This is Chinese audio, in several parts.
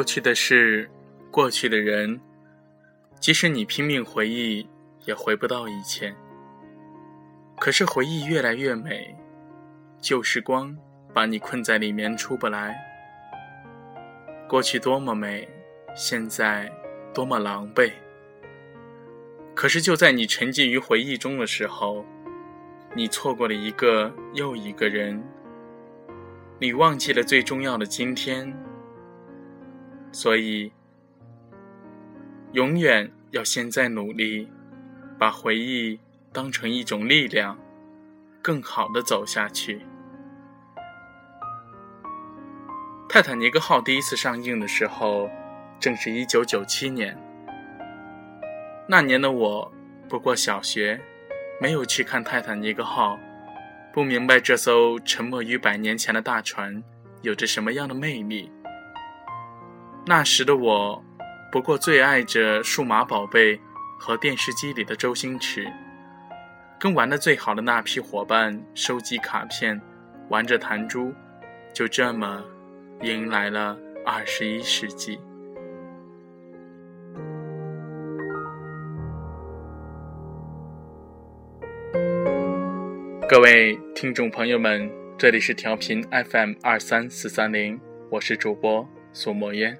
过去的事，过去的人，即使你拼命回忆，也回不到以前。可是回忆越来越美，旧时光把你困在里面出不来。过去多么美，现在多么狼狈。可是就在你沉浸于回忆中的时候，你错过了一个又一个人，你忘记了最重要的今天。所以，永远要现在努力，把回忆当成一种力量，更好的走下去。《泰坦尼克号》第一次上映的时候，正是一九九七年。那年的我不过小学，没有去看《泰坦尼克号》，不明白这艘沉没于百年前的大船有着什么样的魅力。那时的我，不过最爱着数码宝贝和电视机里的周星驰，跟玩的最好的那批伙伴收集卡片，玩着弹珠，就这么迎来了二十一世纪。各位听众朋友们，这里是调频 FM 二三四三零，我是主播苏墨烟。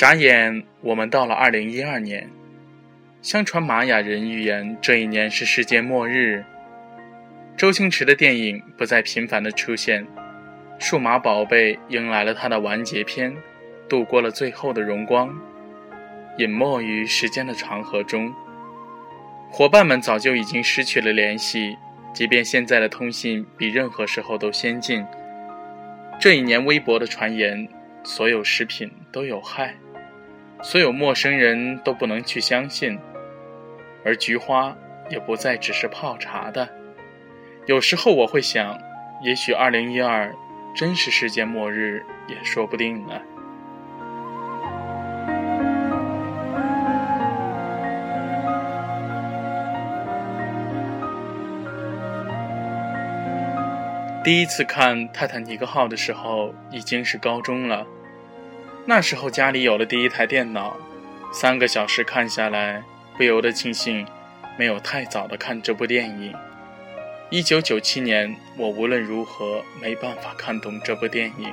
眨眼，我们到了二零一二年。相传玛雅人预言这一年是世界末日。周星驰的电影不再频繁的出现，数码宝贝迎来了它的完结篇，度过了最后的荣光，隐没于时间的长河中。伙伴们早就已经失去了联系，即便现在的通信比任何时候都先进。这一年，微博的传言，所有食品都有害。所有陌生人都不能去相信，而菊花也不再只是泡茶的。有时候我会想，也许二零一二真是世界末日也说不定呢。第一次看《泰坦尼克号》的时候，已经是高中了。那时候家里有了第一台电脑，三个小时看下来，不由得庆幸没有太早的看这部电影。一九九七年，我无论如何没办法看懂这部电影。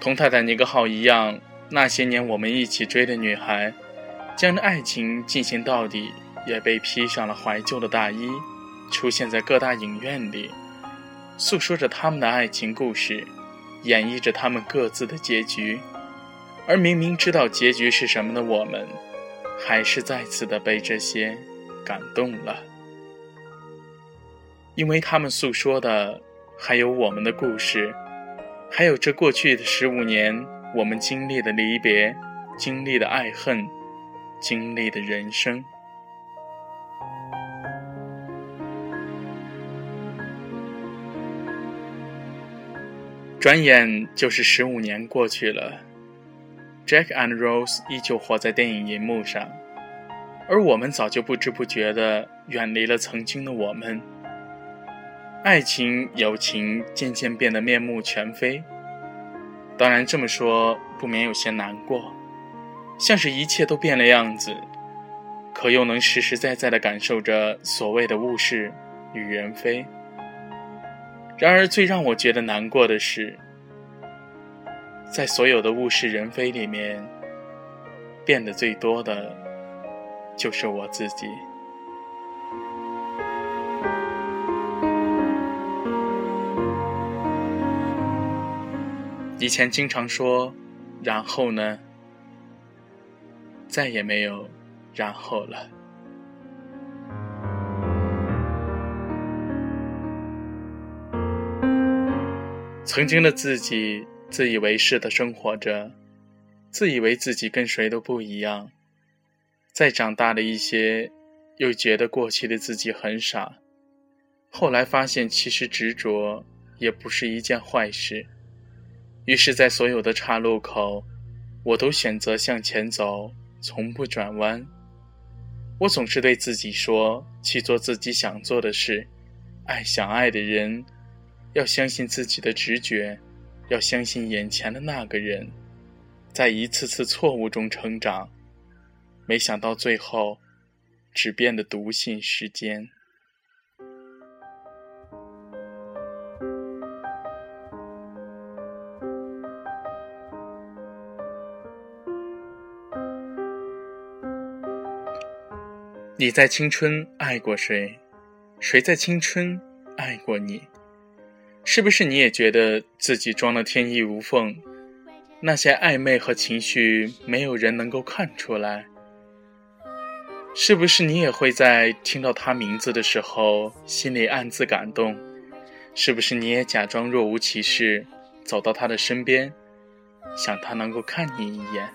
同泰坦尼克号一样，那些年我们一起追的女孩，将爱情进行到底，也被披上了怀旧的大衣，出现在各大影院里，诉说着他们的爱情故事。演绎着他们各自的结局，而明明知道结局是什么的我们，还是再次的被这些感动了，因为他们诉说的还有我们的故事，还有这过去的十五年我们经历的离别，经历的爱恨，经历的人生。转眼就是十五年过去了，Jack and Rose 依旧活在电影银幕上，而我们早就不知不觉地远离了曾经的我们。爱情、友情渐渐变得面目全非。当然这么说不免有些难过，像是一切都变了样子，可又能实实在在地感受着所谓的物是与人非。然而，最让我觉得难过的是，在所有的物是人非里面，变得最多的，就是我自己。以前经常说，然后呢，再也没有然后了。曾经的自己自以为是的生活着，自以为自己跟谁都不一样。再长大了一些，又觉得过去的自己很傻。后来发现，其实执着也不是一件坏事。于是，在所有的岔路口，我都选择向前走，从不转弯。我总是对自己说：去做自己想做的事，爱想爱的人，要相信自己的直觉，要相信眼前的那个人，在一次次错误中成长。没想到最后，只变得笃信时间。你在青春爱过谁？谁在青春爱过你？是不是你也觉得自己装的天衣无缝？那些暧昧和情绪，没有人能够看出来。是不是你也会在听到他名字的时候，心里暗自感动？是不是你也假装若无其事，走到他的身边，想他能够看你一眼？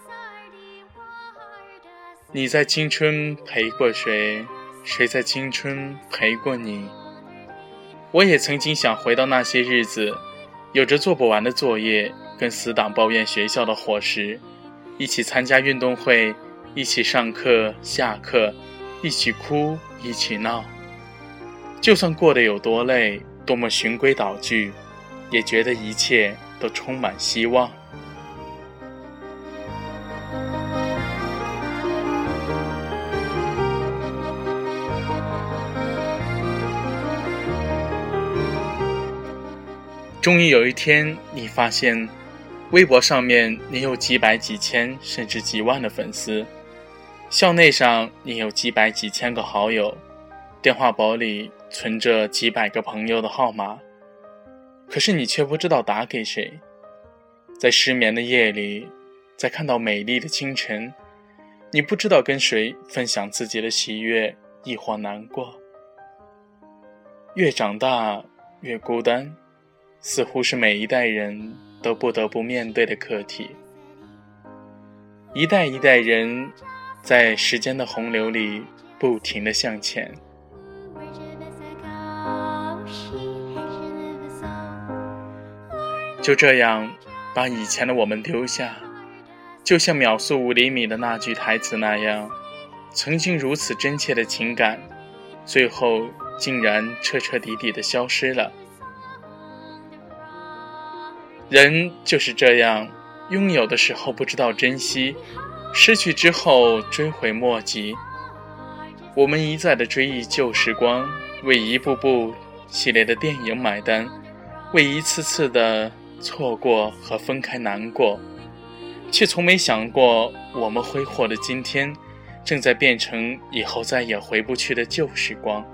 你在青春陪过谁？谁在青春陪过你？我也曾经想回到那些日子，有着做不完的作业，跟死党抱怨学校的伙食，一起参加运动会，一起上课下课，一起哭一起闹。就算过得有多累，多么循规蹈矩，也觉得一切都充满希望。终于有一天，你发现，微博上面你有几百、几千，甚至几万的粉丝；校内上你有几百、几千个好友，电话簿里存着几百个朋友的号码。可是你却不知道打给谁。在失眠的夜里，在看到美丽的清晨，你不知道跟谁分享自己的喜悦，亦或难过。越长大，越孤单。似乎是每一代人都不得不面对的课题。一代一代人，在时间的洪流里不停的向前。就这样，把以前的我们丢下，就像秒速五厘米的那句台词那样，曾经如此真切的情感，最后竟然彻彻底底的消失了。人就是这样，拥有的时候不知道珍惜，失去之后追悔莫及。我们一再的追忆旧时光，为一部部系列的电影买单，为一次次的错过和分开难过，却从没想过，我们挥霍的今天，正在变成以后再也回不去的旧时光。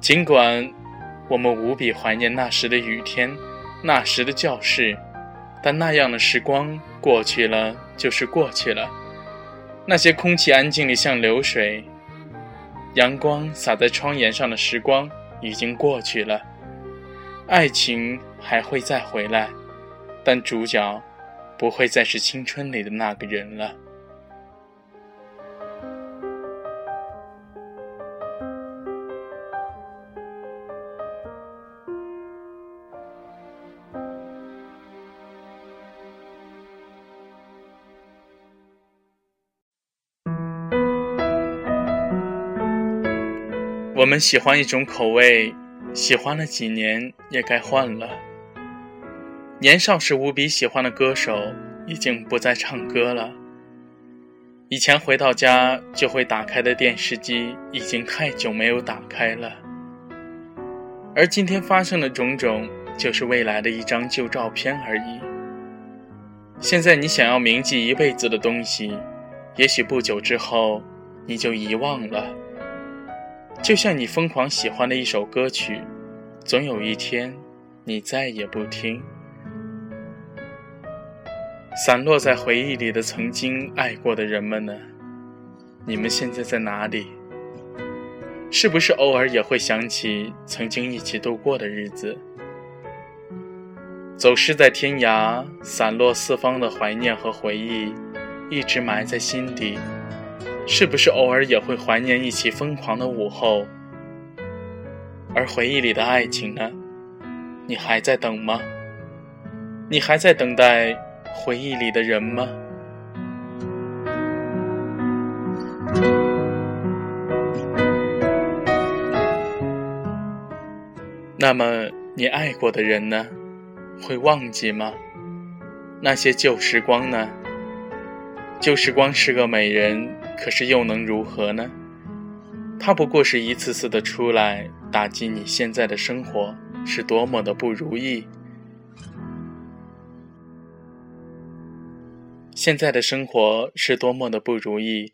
尽管我们无比怀念那时的雨天。那时的教室，但那样的时光过去了就是过去了。那些空气安静的像流水，阳光洒在窗沿上的时光已经过去了。爱情还会再回来，但主角不会再是青春里的那个人了。我们喜欢一种口味，喜欢了几年也该换了。年少时无比喜欢的歌手已经不再唱歌了。以前回到家就会打开的电视机已经太久没有打开了。而今天发生的种种，就是未来的一张旧照片而已。现在你想要铭记一辈子的东西，也许不久之后你就遗忘了。就像你疯狂喜欢的一首歌曲，总有一天，你再也不听。散落在回忆里的曾经爱过的人们呢？你们现在在哪里？是不是偶尔也会想起曾经一起度过的日子？走失在天涯，散落四方的怀念和回忆，一直埋在心底。是不是偶尔也会怀念一起疯狂的午后？而回忆里的爱情呢？你还在等吗？你还在等待回忆里的人吗？那么你爱过的人呢？会忘记吗？那些旧时光呢？旧时光是个美人可是又能如何呢？他不过是一次次的出来打击你现在的生活是多么的不如意。现在的生活是多么的不如意，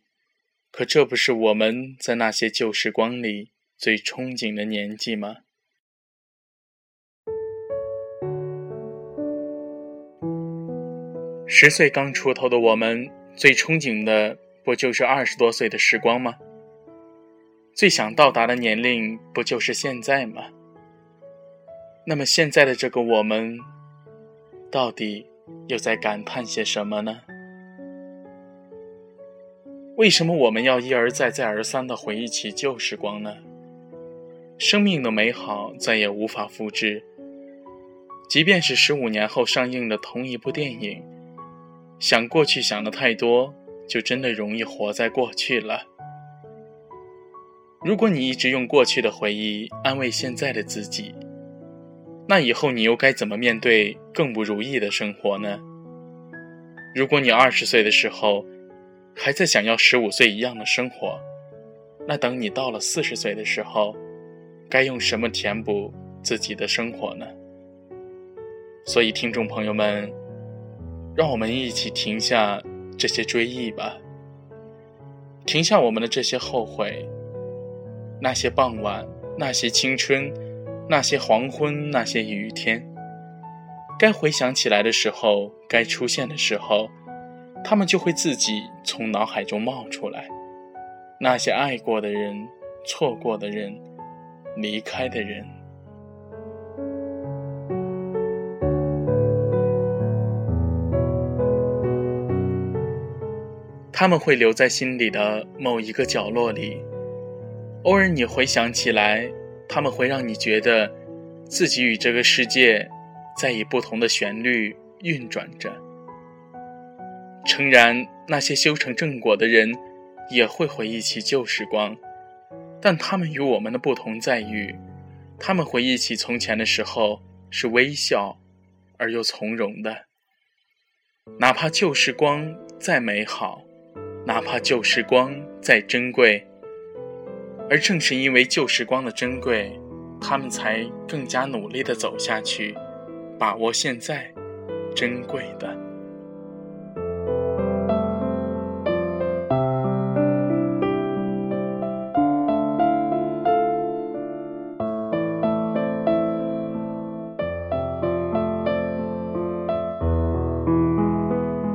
可这不是我们在那些旧时光里最憧憬的年纪吗？十岁刚出头的我们，最憧憬的不就是二十多岁的时光吗？最想到达的年龄不就是现在吗？那么现在的这个我们，到底又在感叹些什么呢？为什么我们要一而再、再而三的回忆起旧时光呢？生命的美好再也无法复制，即便是十五年后上映的同一部电影。想过去想的太多，就真的容易活在过去了。如果你一直用过去的回忆安慰现在的自己，那以后你又该怎么面对更不如意的生活呢？如果你二十岁的时候还在想要十五岁一样的生活，那等你到了四十岁的时候，该用什么填补自己的生活呢？所以，听众朋友们。让我们一起停下这些追忆吧，停下我们的这些后悔。那些傍晚，那些青春，那些黄昏，那些雨天，该回想起来的时候，该出现的时候，他们就会自己从脑海中冒出来。那些爱过的人，错过的人，离开的人。他们会留在心里的某一个角落里，偶尔你回想起来，他们会让你觉得，自己与这个世界，在以不同的旋律运转着。诚然，那些修成正果的人，也会回忆起旧时光，但他们与我们的不同在于，他们回忆起从前的时候是微笑，而又从容的，哪怕旧时光再美好。哪怕旧时光再珍贵，而正是因为旧时光的珍贵，他们才更加努力的走下去，把握现在珍贵的。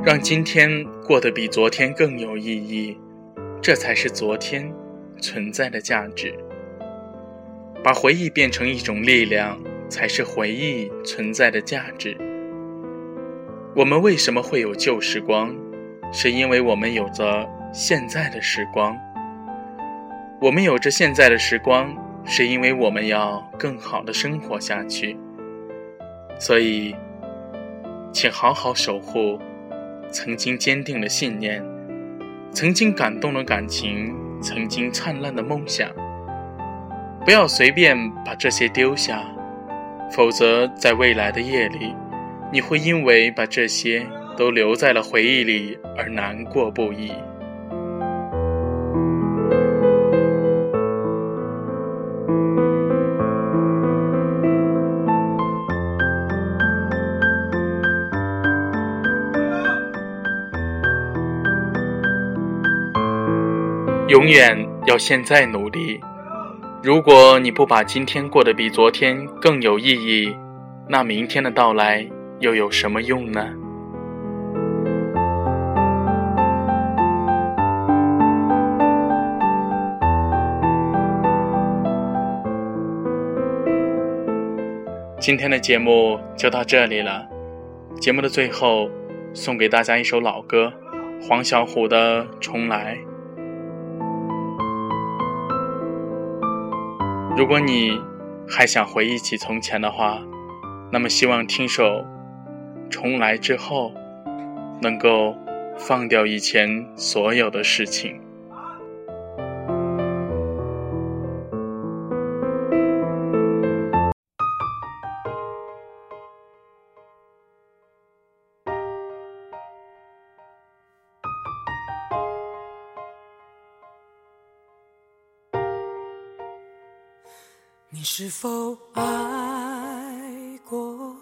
让今天过得比昨天更有意义，这才是昨天存在的价值。把回忆变成一种力量，才是回忆存在的价值。我们为什么会有旧时光？是因为我们有着现在的时光。我们有着现在的时光，是因为我们要更好的生活下去。所以，请好好守护。曾经坚定的信念，曾经感动的感情，曾经灿烂的梦想，不要随便把这些丢下，否则在未来的夜里，你会因为把这些都留在了回忆里而难过不已。永远要现在努力。如果你不把今天过得比昨天更有意义，那明天的到来又有什么用呢？今天的节目就到这里了。节目的最后，送给大家一首老歌，黄小琥的《重来》。如果你还想回忆起从前的话，那么希望听首《重来》之后，能够放掉以前所有的事情。你是否爱过？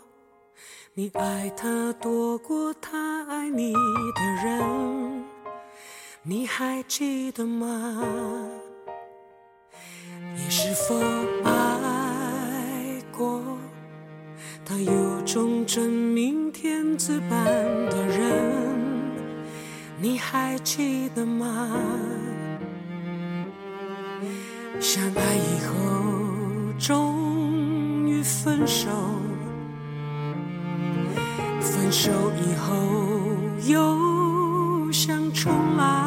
你爱他多过他爱你的人？你还记得吗？你是否爱过他有种真命天子般的人？你还记得吗？相爱以后终于分手分手以后又想重来。